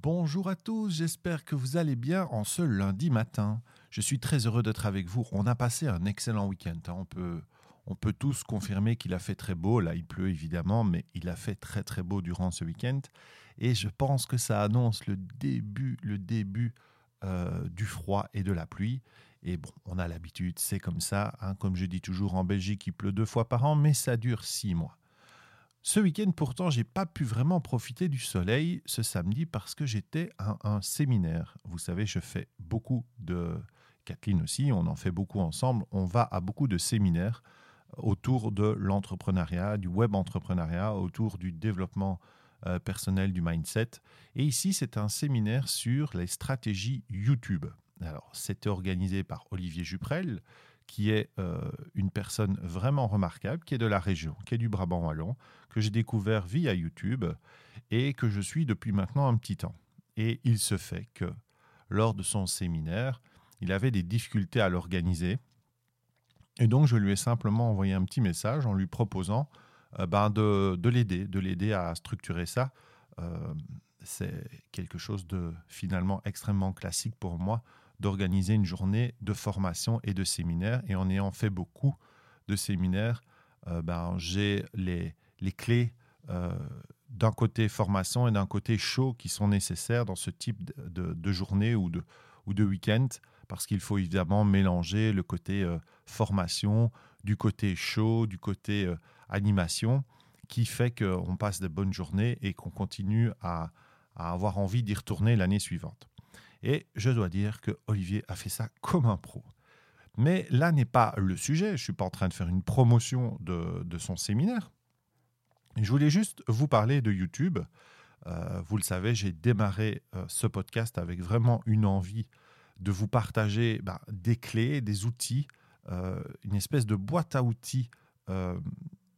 Bonjour à tous, j'espère que vous allez bien en ce lundi matin. Je suis très heureux d'être avec vous. On a passé un excellent week-end. hein. On peut, on peut tous confirmer qu'il a fait très beau. Là, il pleut évidemment, mais il a fait très très beau durant ce week-end. Et je pense que ça annonce le début, le début euh, du froid et de la pluie. Et bon, on a l'habitude, c'est comme ça. hein. Comme je dis toujours, en Belgique, il pleut deux fois par an, mais ça dure six mois. Ce week-end, pourtant, j'ai pas pu vraiment profiter du soleil ce samedi parce que j'étais à un séminaire. Vous savez, je fais beaucoup de. Kathleen aussi, on en fait beaucoup ensemble. On va à beaucoup de séminaires autour de l'entrepreneuriat, du web entrepreneuriat, autour du développement euh, personnel, du mindset. Et ici, c'est un séminaire sur les stratégies YouTube. Alors, c'était organisé par Olivier Juprel, qui est euh, une personne vraiment remarquable, qui est de la région, qui est du Brabant wallon, que j'ai découvert via YouTube et que je suis depuis maintenant un petit temps. Et il se fait que lors de son séminaire, il avait des difficultés à l'organiser. Et donc, je lui ai simplement envoyé un petit message en lui proposant euh, ben, de, de l'aider, de l'aider à structurer ça. Euh, c'est quelque chose de finalement extrêmement classique pour moi d'organiser une journée de formation et de séminaire. Et en ayant fait beaucoup de séminaires, euh, ben, j'ai les, les clés euh, d'un côté formation et d'un côté show qui sont nécessaires dans ce type de, journée ou de, ou de week-end, parce qu'il faut évidemment mélanger le côté euh, formation, du côté show, du côté animation, qui fait qu'on passe de bonnes journées et qu'on continue à, à avoir envie d'y retourner l'année suivante. Et je dois dire que Olivier a fait ça comme un pro. Mais là n'est pas le sujet. Je ne suis pas en train de faire une promotion de, son séminaire. Je voulais juste vous parler de YouTube. Euh, vous le savez, j'ai démarré euh, ce podcast avec vraiment une envie de vous partager bah, des clés, des outils, euh, une espèce de boîte à outils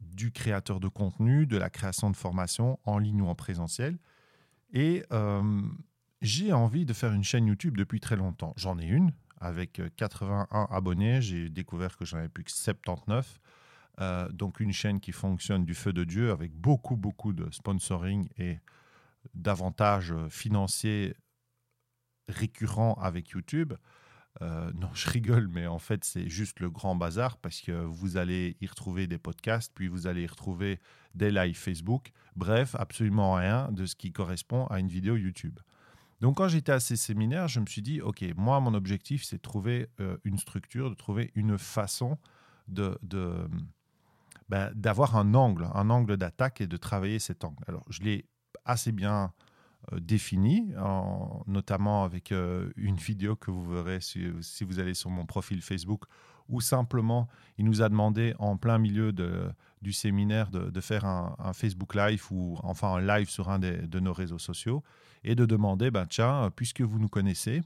du créateur de contenu, de la création de formation en ligne ou en présentiel. Et j'ai envie de faire une chaîne YouTube depuis très longtemps. J'en ai une avec euh, 81 abonnés. J'ai découvert que j'en avais plus que 79. Euh, donc une chaîne qui fonctionne du feu de Dieu avec beaucoup, beaucoup de sponsoring et d'avantages euh, financiers récurrents avec YouTube. Euh, non, je rigole, mais en fait, c'est juste le grand bazar parce que vous allez y retrouver des podcasts, puis vous allez y retrouver des lives Facebook. Bref, absolument rien de ce qui correspond à une vidéo YouTube. Donc, quand j'étais à ces séminaires, je me suis dit, OK, moi, mon objectif, c'est de trouver euh, une structure, de trouver une façon de, ben, d'avoir un angle, un angle d'attaque et de travailler cet angle. Alors, je l'ai assez bien euh, défini, en- notamment avec euh, une vidéo que vous verrez si, vous allez sur mon profil Facebook, où simplement il nous a demandé en plein milieu du séminaire de, faire un, Facebook Live ou enfin un live sur un de nos réseaux sociaux et de demander, ben, tiens, puisque vous nous connaissez,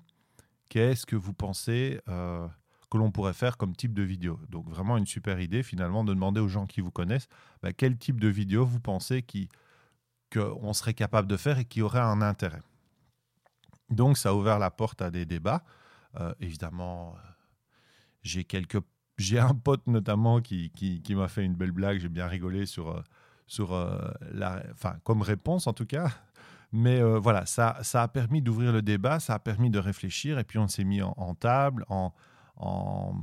qu'est-ce que vous pensez euh, que l'on pourrait faire comme type de vidéo? Donc vraiment une super idée finalement de demander aux gens qui vous connaissent ben, quel type de vidéo vous pensez qui, qu'on serait capable de faire et qui aurait un intérêt. Donc, ça a ouvert la porte à des débats. Euh, évidemment, euh, j'ai quelques, j'ai un pote notamment qui, qui, m'a fait une belle blague. J'ai bien rigolé sur, euh, sur la, enfin, comme réponse en tout cas. Mais voilà, ça, ça a permis d'ouvrir le débat, ça a permis de réfléchir, et puis on s'est mis en, table, en, en,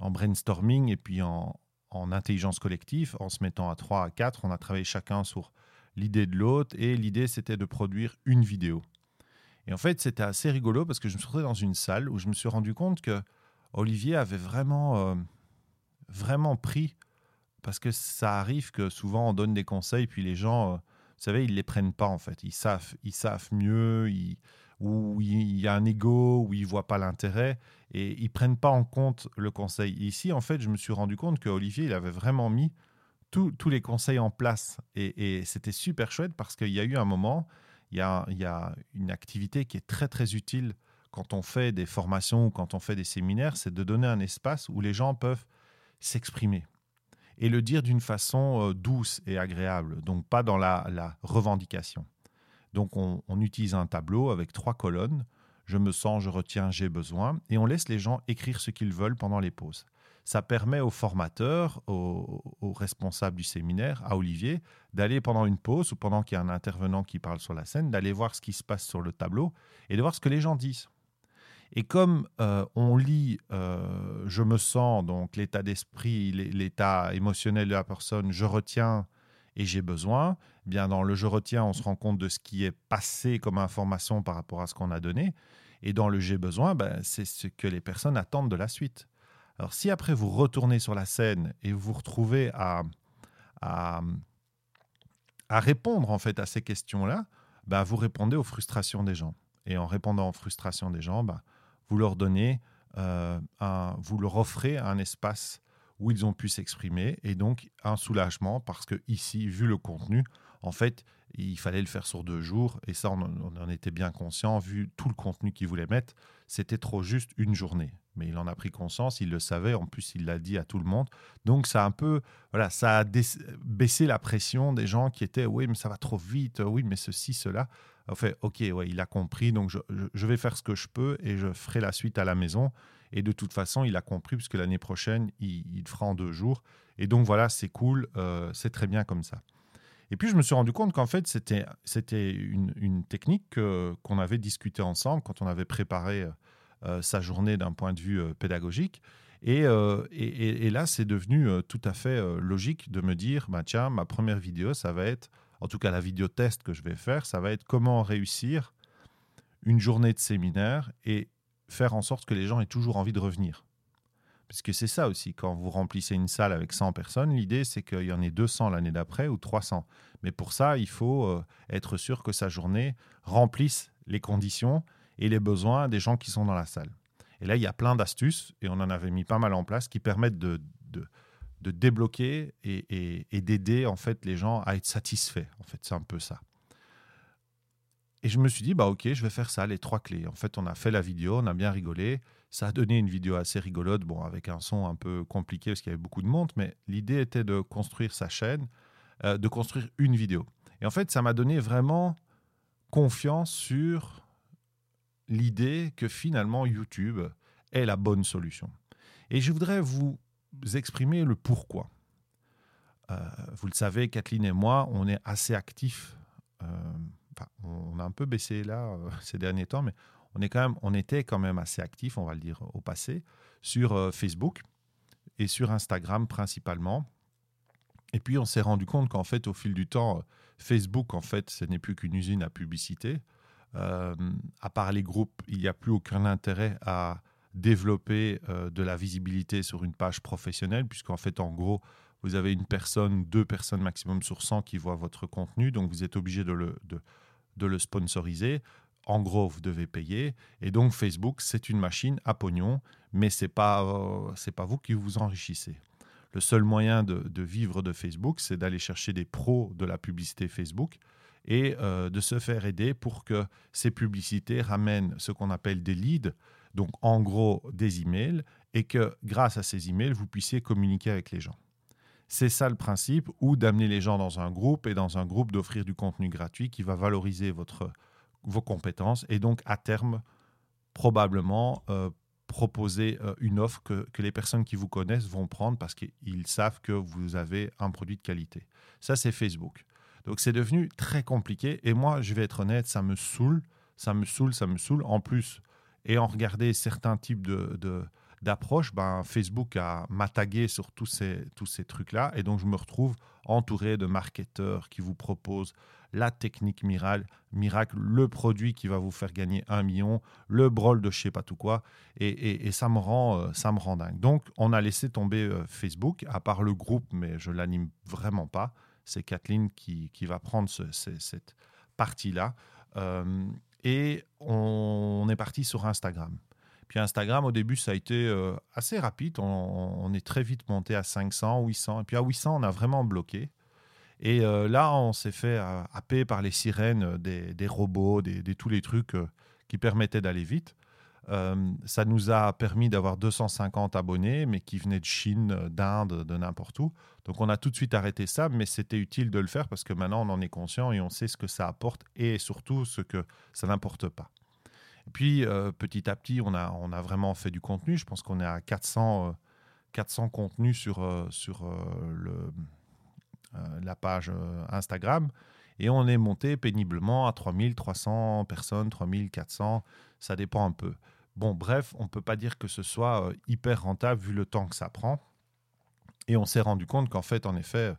en brainstorming, et puis en, en intelligence collective, en se mettant à 3, à 4. On a travaillé chacun sur l'idée de l'autre et l'idée c'était de produire une vidéo. Et en fait, c'était assez rigolo parce que je me suis retrouvé dans une salle où je me suis rendu compte que Olivier avait vraiment, euh, vraiment pris, parce que ça arrive que souvent on donne des conseils, puis les gens, euh, vous savez, ils ne les prennent pas en fait. Ils savent, ils savent mieux, ils- ou il y a un ego, ou ils ne voient pas l'intérêt, et ils ne prennent pas en compte le conseil. Ici, en fait, je me suis rendu compte que Olivier, il avait vraiment mis tous les conseils en place. Et, c'était super chouette parce qu'il y a eu un moment, il y a, une activité qui est très très utile quand on fait des formations ou quand on fait des séminaires, c'est de donner un espace où les gens peuvent s'exprimer et le dire d'une façon euh, douce et agréable, donc pas dans la, revendication. Donc on, on utilise un tableau avec trois colonnes, je me sens, je retiens, j'ai besoin, et on laisse les gens écrire ce qu'ils veulent pendant les pauses. Ça permet aux formateurs, aux, responsables du séminaire, à Olivier, d'aller pendant une pause ou pendant qu'il y a un intervenant qui parle sur la scène, d'aller voir ce qui se passe sur le tableau et de voir ce que les gens disent. Et comme euh, on lit euh, je me sens, donc l'état d'esprit, l'état émotionnel de la personne, je retiens et j'ai besoin, eh bien dans le je retiens, on se rend compte de ce qui est passé comme information par rapport à ce qu'on a donné. Et dans le j'ai besoin, ben, c'est ce que les personnes attendent de la suite. Alors si après vous retournez sur la scène et vous vous retrouvez à, répondre en fait à ces questions-là, ben, vous répondez aux frustrations des gens. Et en répondant aux frustrations des gens, ben, vous leur donnez, euh, vous leur offrez un espace où ils ont pu s'exprimer et donc un soulagement parce que ici, vu le contenu, en fait, il fallait le faire sur deux jours et ça, on, en était bien conscient. Vu tout le contenu qu'il voulait mettre, c'était trop juste une journée. Mais il en a pris conscience, il le savait. En plus, il l'a dit à tout le monde. Donc, ça a un peu, voilà, ça a baissé la pression des gens qui étaient, oui, mais ça va trop vite. Oui, mais ceci, cela en fait, ok, ouais, il a compris, donc je, vais faire ce que je peux et je ferai la suite à la maison. Et de toute façon, il a compris puisque l'année prochaine, il, fera en deux jours. Et donc voilà, c'est cool, euh, c'est très bien comme ça. Et puis je me suis rendu compte qu'en fait, c'était, c'était une, technique qu'on avait discutée ensemble quand on avait préparé euh, sa journée d'un point de vue euh, pédagogique. Et, et, et, là, c'est devenu tout à fait logique de me dire, bah, tiens, ma première vidéo, ça va être en tout cas la vidéo test que je vais faire, ça va être comment réussir une journée de séminaire et faire en sorte que les gens aient toujours envie de revenir. Parce que c'est ça aussi, quand vous remplissez une salle avec 100 personnes, l'idée c'est qu'il y en ait 200 l'année d'après ou 300. Mais pour ça, il faut euh, être sûr que sa journée remplisse les conditions et les besoins des gens qui sont dans la salle. Et là, il y a plein d'astuces, et on en avait mis pas mal en place, qui permettent de, de débloquer et, d'aider en fait les gens à être satisfaits. En fait, c'est un peu ça. Et je me suis dit, bah ok, je vais faire ça, les trois clés. En fait, on a fait la vidéo, on a bien rigolé. Ça a donné une vidéo assez rigolote, bon, avec un son un peu compliqué parce qu'il y avait beaucoup de monde, mais l'idée était de construire sa chaîne, euh, de construire une vidéo. Et en fait, ça m'a donné vraiment confiance sur l'idée que finalement YouTube est la bonne solution. Et je voudrais vous exprimer le pourquoi. Euh, vous le savez, Kathleen et moi, on est assez actifs. Euh, on a un peu baissé là euh, ces derniers temps, mais on, est quand même, on était quand même assez actifs, on va le dire au passé, sur Facebook et sur Instagram principalement. Et puis on s'est rendu compte qu'en fait, au fil du temps, Facebook, en fait, ce n'est plus qu'une usine à publicité. À part les groupes, il n'y a plus aucun intérêt à développer euh, de la visibilité sur une page professionnelle, puisqu'en fait, en gros, vous avez une personne, deux personnes maximum sur 100 qui voient votre contenu, donc vous êtes obligé de le, de, le sponsoriser. En gros, vous devez payer. Et donc, Facebook, c'est une machine à pognon, mais ce n'est pas, euh, c'est pas vous qui vous enrichissez. Le seul moyen de, vivre de Facebook, c'est d'aller chercher des pros de la publicité Facebook et euh, de se faire aider pour que ces publicités ramènent ce qu'on appelle des leads, donc en gros des emails, et que grâce à ces emails, vous puissiez communiquer avec les gens. C'est ça le principe, ou d'amener les gens dans un groupe et dans un groupe d'offrir du contenu gratuit qui va valoriser votre, vos compétences et donc à terme probablement euh, proposer euh, une offre que, que, les personnes qui vous connaissent vont prendre parce qu'ils savent que vous avez un produit de qualité. Ça, c'est Facebook. Donc c'est devenu très compliqué et moi, je vais être honnête, ça me saoule, ça me saoule, ça me saoule. En plus, et en regarder certains types de, d'approches, ben, Facebook a m'attagué sur tous ces, tous ces trucs-là. Et donc, je me retrouve entouré de marketeurs qui vous proposent la technique miracle, miracle, le produit qui va vous faire gagner un million, le brol de je sais pas tout quoi. Et, et, ça, me rend, euh, ça me rend dingue. Donc, on a laissé tomber euh, Facebook, à part le groupe, mais je l'anime vraiment pas. C'est Kathleen qui, qui va prendre cette partie-là. Euh, et on, est parti sur Instagram. Puis Instagram, au début, ça a été euh, assez rapide. On, est très vite monté à 500, 800. Et puis à 800, on a vraiment bloqué. Et euh, là, on s'est fait happer par les sirènes des, robots, des, tous les trucs qui permettaient d'aller vite. Euh, ça nous a permis d'avoir 250 abonnés, mais qui venaient de Chine, d'Inde, de n'importe où. Donc on a tout de suite arrêté ça, mais c'était utile de le faire parce que maintenant on en est conscient et on sait ce que ça apporte et surtout ce que ça n'importe pas. Et puis euh, petit à petit, on a, vraiment fait du contenu. Je pense qu'on est à 400, 400 contenus sur, le, la page Instagram. Et on est monté péniblement à 3300 personnes, 3400, ça dépend un peu. Bon, bref, on ne peut pas dire que ce soit hyper rentable vu le temps que ça prend. Et on s'est rendu compte qu'en fait, en effet,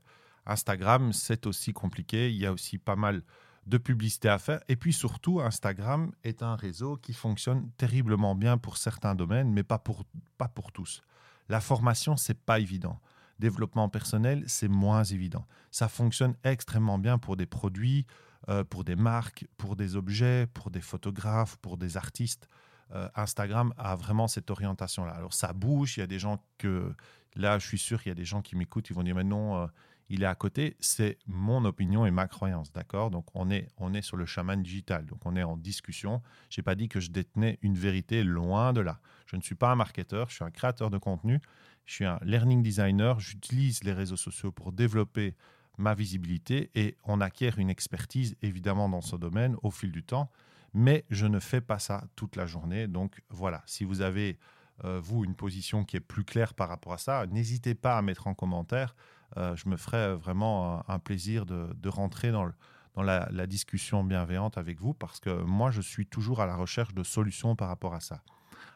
Instagram, c'est aussi compliqué. Il y a aussi pas mal de publicité à faire. Et puis surtout, Instagram est un réseau qui fonctionne terriblement bien pour certains domaines, mais pas pour, pas tous. La formation, c'est pas évident. Développement personnel, c'est moins évident. Ça fonctionne extrêmement bien pour des produits, euh, pour des marques, pour des objets, pour des photographes, pour des artistes. Euh, Instagram a vraiment cette orientation-là. Alors ça bouge, il y a des gens que Là, je suis sûr qu'il y a des gens qui m'écoutent, ils vont dire, mais non, euh, il est à côté. C'est mon opinion et ma croyance, d'accord? Donc, on est, on est sur le chaman digital, donc on est en discussion. Je n'ai pas dit que je détenais une vérité, loin de là. Je ne suis pas un marketeur, je suis un créateur de contenu, je suis un learning designer, j'utilise les réseaux sociaux pour développer ma visibilité et on acquiert une expertise évidemment dans ce domaine au fil du temps, mais je ne fais pas ça toute la journée. Donc voilà, si vous avez euh, vous, une position qui est plus claire par rapport à ça, n'hésitez pas à mettre en commentaire. Euh, je me ferai vraiment un, plaisir de, rentrer dans, la, discussion bienveillante avec vous parce que moi, je suis toujours à la recherche de solutions par rapport à ça.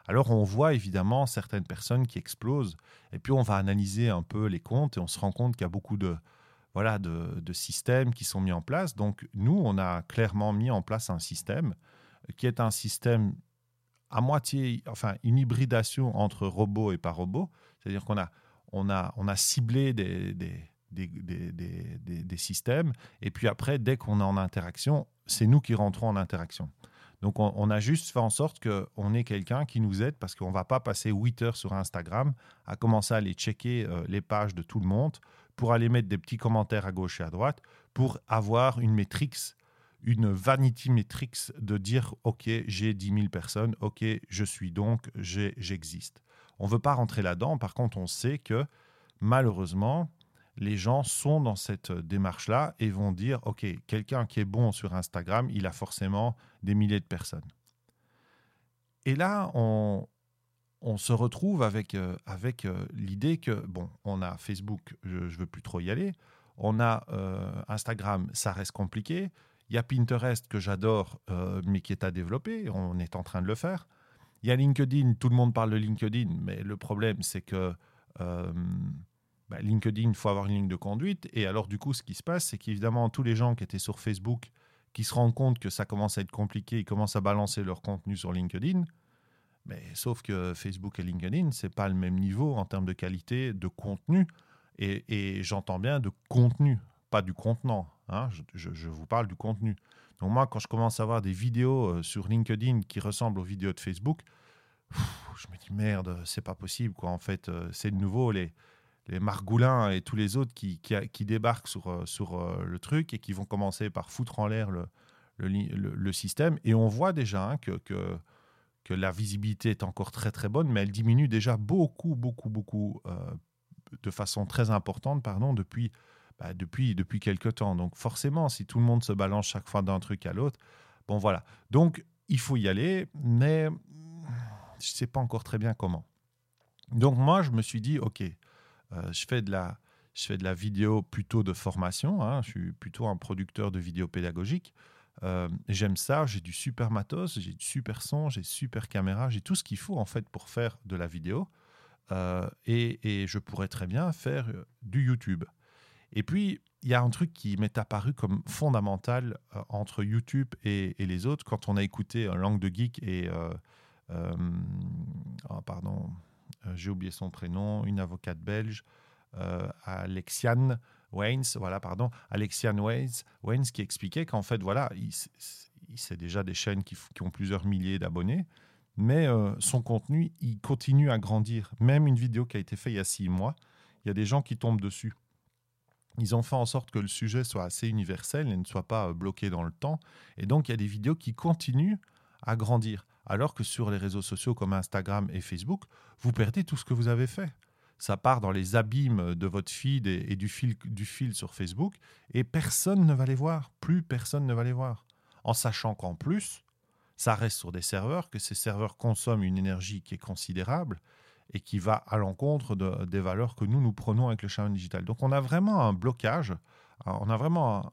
Alors, on voit évidemment certaines personnes qui explosent et puis on va analyser un peu les comptes et on se rend compte qu'il y a beaucoup de, voilà, de, systèmes qui sont mis en place. Donc, nous, on a clairement mis en place un système qui est un système à moitié, enfin, une hybridation entre robot et pas robot. C'est-à-dire qu'on a, on a, on a ciblé des, des, des, des, systèmes, et puis après, dès qu'on est en interaction, c'est nous qui rentrons en interaction. Donc, on, a juste fait en sorte qu'on ait quelqu'un qui nous aide parce qu'on ne va pas passer 8 heures sur Instagram à commencer à aller checker euh, les pages de tout le monde pour aller mettre des petits commentaires à gauche et à droite pour avoir une métrique une vanity metrics de dire OK, j'ai 10 000 personnes, OK, je suis donc, j'existe. On ne veut pas rentrer là-dedans. Par contre, on sait que malheureusement, les gens sont dans cette démarche-là et vont dire OK, quelqu'un qui est bon sur Instagram, il a forcément des milliers de personnes. Et là, on, on se retrouve avec, euh, avec euh, l'idée que, bon, on a Facebook, je ne veux plus trop y aller. On a euh, Instagram, ça reste compliqué. Il y a Pinterest que j'adore, mais qui est à développer. On est en train de le faire. Il y a LinkedIn, tout le monde parle de LinkedIn, mais le problème, c'est que bah, LinkedIn, il faut avoir une ligne de conduite. Et alors, du coup, ce qui se passe, c'est qu'évidemment, tous les gens qui étaient sur Facebook, qui se rendent compte que ça commence à être compliqué, ils commencent à balancer leur contenu sur LinkedIn. Mais sauf que Facebook et LinkedIn, c'est pas le même niveau en termes de qualité de contenu. et j'entends bien de contenu, pas du contenant. Hein, je, vous parle du contenu. Donc moi, quand je commence à voir des vidéos euh, sur LinkedIn qui ressemblent aux vidéos de Facebook, je me dis merde, c'est pas possible quoi. En fait, euh, c'est de nouveau les les Margoulins et tous les autres qui, qui, débarquent sur, euh, sur le truc et qui vont commencer par foutre en l'air le, le, système. Et on voit déjà hein, que, que, la visibilité est encore très très bonne, mais elle diminue déjà beaucoup, beaucoup, beaucoup, de façon très importante, pardon, depuis bah, depuis, depuis quelques temps. Donc forcément, si tout le monde se balance chaque fois d'un truc à l'autre, bon voilà. Donc il faut y aller, mais je ne sais pas encore très bien comment. Donc moi, je me suis dit, OK, euh, je, fais de la, je fais de la vidéo plutôt de formation, hein. je suis plutôt un producteur de vidéos pédagogiques. Euh, j'aime ça, j'ai du super matos, j'ai du super son, j'ai super caméra, j'ai tout ce qu'il faut en fait pour faire de la vidéo. Euh, et, je pourrais très bien faire du YouTube. Et puis, il y a un truc qui m'est apparu comme fondamental euh, entre YouTube et, les autres quand on a écouté euh, Langue de Geek et. Euh, oh, pardon, j'ai oublié son prénom, une avocate belge, Alexiane Waynes, voilà, pardon, Alexiane Waynes, qui expliquait qu'en fait, voilà, c'est déjà des chaînes qui, ont plusieurs milliers d'abonnés, mais son contenu, il continue à grandir. Même une vidéo qui a été faite il y a six mois, il y a des gens qui tombent dessus ils ont fait en sorte que le sujet soit assez universel et ne soit pas euh, bloqué dans le temps. Et donc, il y a des vidéos qui continuent à grandir. Alors que sur les réseaux sociaux comme Instagram et Facebook, vous perdez tout ce que vous avez fait. Ça part dans les abîmes de votre feed et, du, fil, du fil sur Facebook et personne ne va les voir. Plus personne ne va les voir. En sachant qu'en plus, ça reste sur des serveurs, que ces serveurs consomment une énergie qui est considérable et qui va à l'encontre des valeurs que nous, nous prenons avec le challenge digital. Donc on a vraiment un blocage, on a vraiment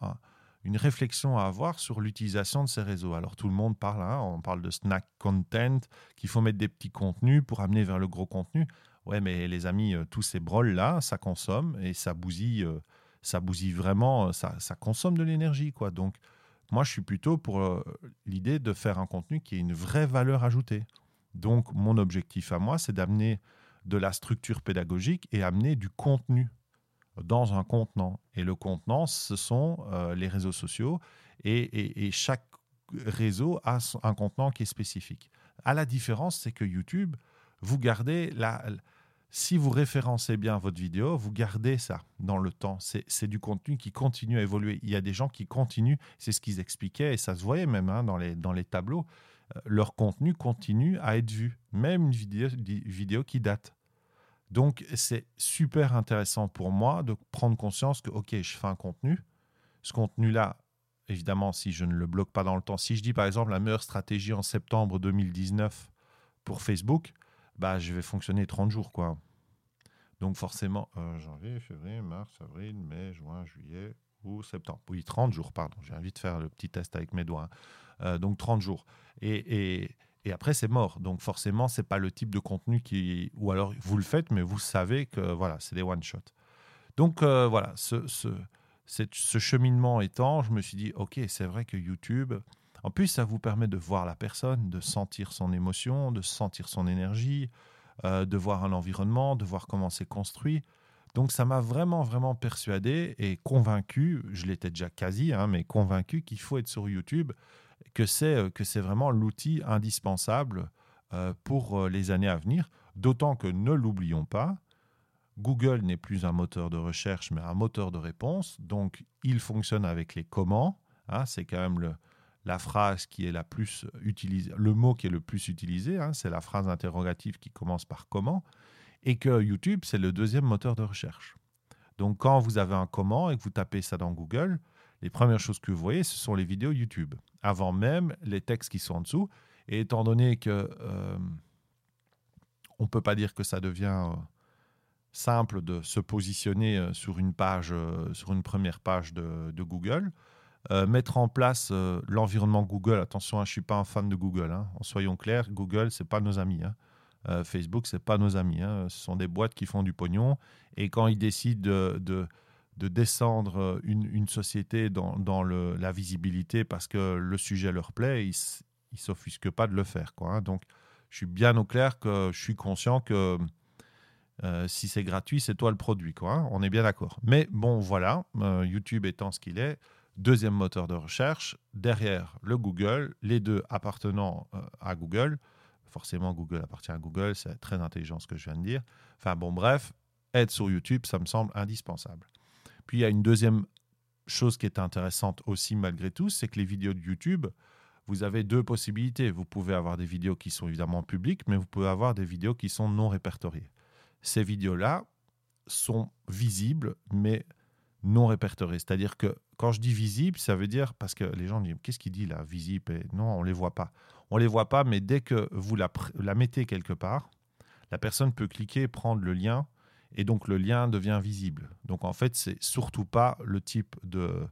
une réflexion à avoir sur l'utilisation de ces réseaux. Alors tout le monde parle, hein, on parle de snack content, qu'il faut mettre des petits contenus pour amener vers le gros contenu. Ouais, mais les amis, euh, tous ces brols-là, ça consomme et ça bousille, euh, ça bousille vraiment, ça, ça consomme de l'énergie. quoi. Donc moi, je suis plutôt pour euh, l'idée de faire un contenu qui ait une vraie valeur ajoutée. Donc, mon objectif à moi, c'est d'amener de la structure pédagogique et amener du contenu dans un contenant. Et le contenant, ce sont euh, les réseaux sociaux et, chaque réseau a un contenant qui est spécifique. À la différence, c'est que YouTube, vous gardez la, si vous référencez bien votre vidéo, vous gardez ça dans le temps. C'est du contenu qui continue à évoluer. Il y a des gens qui continuent, c'est ce qu'ils expliquaient, et ça se voyait même hein, dans, les, dans les tableaux leur contenu continue à être vu, même une vidéo, vidéo qui date. Donc, c'est super intéressant pour moi de prendre conscience que, OK, je fais un contenu. Ce contenu-là, évidemment, si je ne le bloque pas dans le temps, si je dis par exemple la meilleure stratégie en septembre 2019 pour Facebook, bah, je vais fonctionner 30 jours. quoi. Donc, forcément, euh, janvier, février, mars, avril, mai, juin, juillet ou septembre. Oui, 30 jours, pardon. J'ai envie de faire le petit test avec mes doigts. Hein. Euh, donc 30 jours. Et, et, après, c'est mort. Donc forcément, c'est pas le type de contenu qui... Ou alors, vous le faites, mais vous savez que voilà, c'est des one-shots. Donc euh, voilà, ce, ce, ce cheminement étant, je me suis dit, OK, c'est vrai que YouTube... En plus, ça vous permet de voir la personne, de sentir son émotion, de sentir son énergie, euh, de voir un environnement, de voir comment c'est construit. Donc ça m'a vraiment, vraiment persuadé et convaincu, je l'étais déjà quasi, hein, mais convaincu qu'il faut être sur YouTube que c'est euh, que c'est vraiment l'outil indispensable euh, pour les années à venir. D'autant que ne l'oublions pas, Google n'est plus un moteur de recherche, mais un moteur de réponse. Donc, il fonctionne avec les comment. Hein, c'est quand même le, la phrase qui est la plus utilisée, le mot qui est le plus utilisé. Hein, c'est la phrase interrogative qui commence par comment. Et que YouTube, c'est le deuxième moteur de recherche. Donc, quand vous avez un comment et que vous tapez ça dans Google, les premières choses que vous voyez, ce sont les vidéos YouTube, avant même les textes qui sont en dessous. Et étant donné que euh, on ne peut pas dire que ça devient euh, simple de se positionner euh, sur une page, sur une première page de, Google, mettre en place l'environnement Google. Attention, hein, je ne suis pas un fan de Google. Hein. soyons clairs, Google, ce n'est pas nos amis. Hein. Facebook, ce n'est pas nos amis. Ce sont des boîtes qui font du pognon. Et quand ils décident de de descendre euh, une, société dans, la visibilité parce que le sujet leur plaît, ils ne s'offusquent pas de le faire. Hein. Donc, je suis bien au clair que je suis conscient que euh, si c'est gratuit, c'est toi le produit. Hein. On est bien d'accord. Mais bon, voilà, euh, YouTube étant ce qu'il est, deuxième moteur de recherche, derrière le Google, les deux appartenant à Google. Forcément, Google appartient à Google, c'est très intelligent ce que je viens de dire. Enfin bon, bref, être sur YouTube, ça me semble indispensable. Puis il y a une deuxième chose qui est intéressante aussi malgré tout, c'est que les vidéos de YouTube, vous avez deux possibilités. Vous pouvez avoir des vidéos qui sont évidemment publiques, mais vous pouvez avoir des vidéos qui sont non répertoriées. Ces vidéos-là sont visibles, mais non répertoriées. C'est-à-dire que quand je dis visible, ça veut dire, parce que les gens disent, qu'est-ce qu'il dit là, visible Non, on ne les voit pas. On ne les voit pas, mais dès que vous la, mettez quelque part, la personne peut cliquer, prendre le lien et donc le lien devient visible. Donc en fait, c'est surtout pas le type de,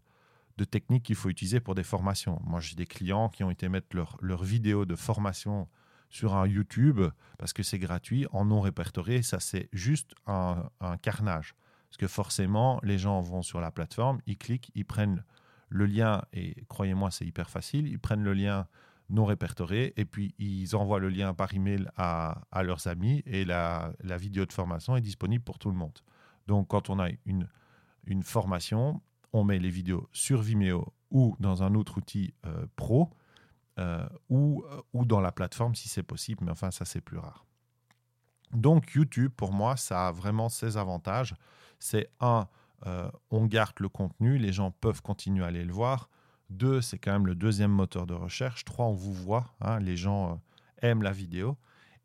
technique qu'il faut utiliser pour des formations. Moi, j'ai des clients qui ont été mettre leur, leur vidéo de formation sur un YouTube parce que c'est gratuit, en non répertorié. Ça, c'est juste un, carnage. Parce que forcément, les gens vont sur la plateforme, ils cliquent, ils prennent le lien, et croyez-moi, c'est hyper facile, ils prennent le lien non répertoriés et puis ils envoient le lien par email à, à leurs amis et la, vidéo de formation est disponible pour tout le monde. Donc quand on a une, une formation, on met les vidéos sur Vimeo ou dans un autre outil euh, pro euh, ou, euh, ou dans la plateforme si c'est possible, mais enfin ça c'est plus rare. Donc YouTube, pour moi, ça a vraiment ses avantages. C'est un, on garde le contenu, les gens peuvent continuer à aller le voir. Deux, c'est quand même le deuxième moteur de recherche. Trois, on vous voit. Hein, les gens euh, aiment la vidéo.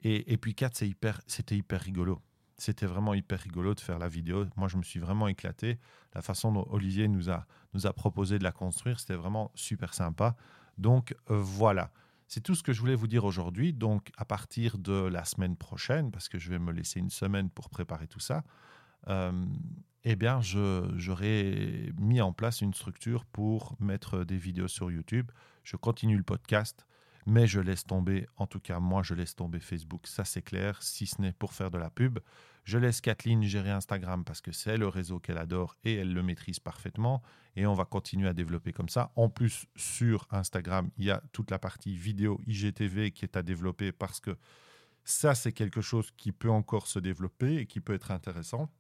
Et, puis quatre, c'était hyper rigolo. C'était vraiment hyper rigolo de faire la vidéo. Moi, je me suis vraiment éclaté. La façon dont Olivier nous a, nous a proposé de la construire, c'était vraiment super sympa. Donc euh, voilà, C'est tout ce que je voulais vous dire aujourd'hui. Donc, à partir de la semaine prochaine, parce que je vais me laisser une semaine pour préparer tout ça, euh, eh bien, j'aurai mis en place une structure pour mettre des vidéos sur YouTube. Je continue le podcast, mais je laisse tomber, en tout cas, moi, je laisse tomber Facebook, ça c'est clair, si ce n'est pour faire de la pub. Je laisse Kathleen gérer Instagram parce que c'est le réseau qu'elle adore et elle le maîtrise parfaitement. Et on va continuer à développer comme ça. En plus, sur Instagram, il y a toute la partie vidéo IGTV qui est à développer parce que ça, c'est quelque chose qui peut encore se développer et qui peut être intéressant.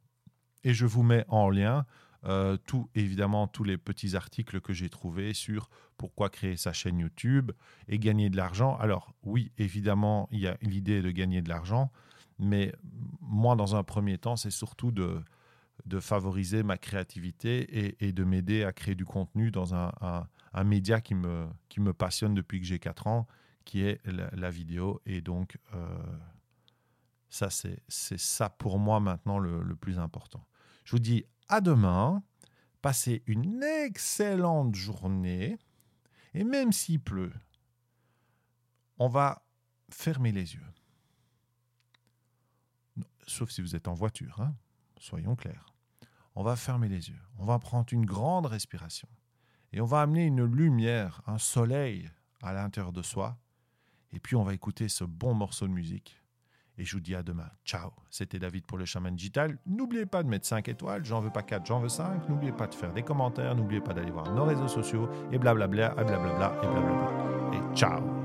Et je vous mets en lien euh, tout, évidemment tous les petits articles que j'ai trouvés sur pourquoi créer sa chaîne YouTube et gagner de l'argent. Alors oui, évidemment, il y a l'idée de gagner de l'argent, mais moi, dans un premier temps, c'est surtout de, de favoriser ma créativité et, de m'aider à créer du contenu dans un, un, média qui me, qui me passionne depuis que j'ai 4 ans, qui est la, vidéo. Et donc, euh, ça, c'est ça pour moi maintenant le, le plus important. Je vous dis à demain. Passez une excellente journée. Et même s'il pleut, on va fermer les yeux. Sauf si vous êtes en voiture, hein. soyons clairs. On va fermer les yeux. On va prendre une grande respiration. Et on va amener une lumière, un soleil à l'intérieur de soi. Et puis on va écouter ce bon morceau de musique et je vous dis à demain. Ciao. C'était David pour le Chaman Digital. N'oubliez pas de mettre 5 étoiles. J'en veux pas 4, j'en veux 5. N'oubliez pas de faire des commentaires. N'oubliez pas d'aller voir nos réseaux sociaux. Et blablabla, et blablabla, et blablabla. Et ciao.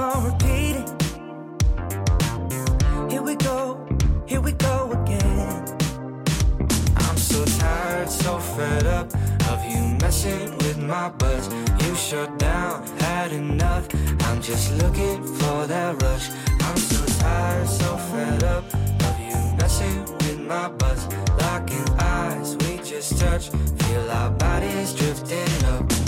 on repeating. Here we go, here we go again. I'm so tired, so fed up of you messing with my buzz. You shut down, had enough. I'm just looking for that rush. I'm so tired, so fed up of you messing with my buzz. Locking eyes, we just touch. Feel our bodies drifting up.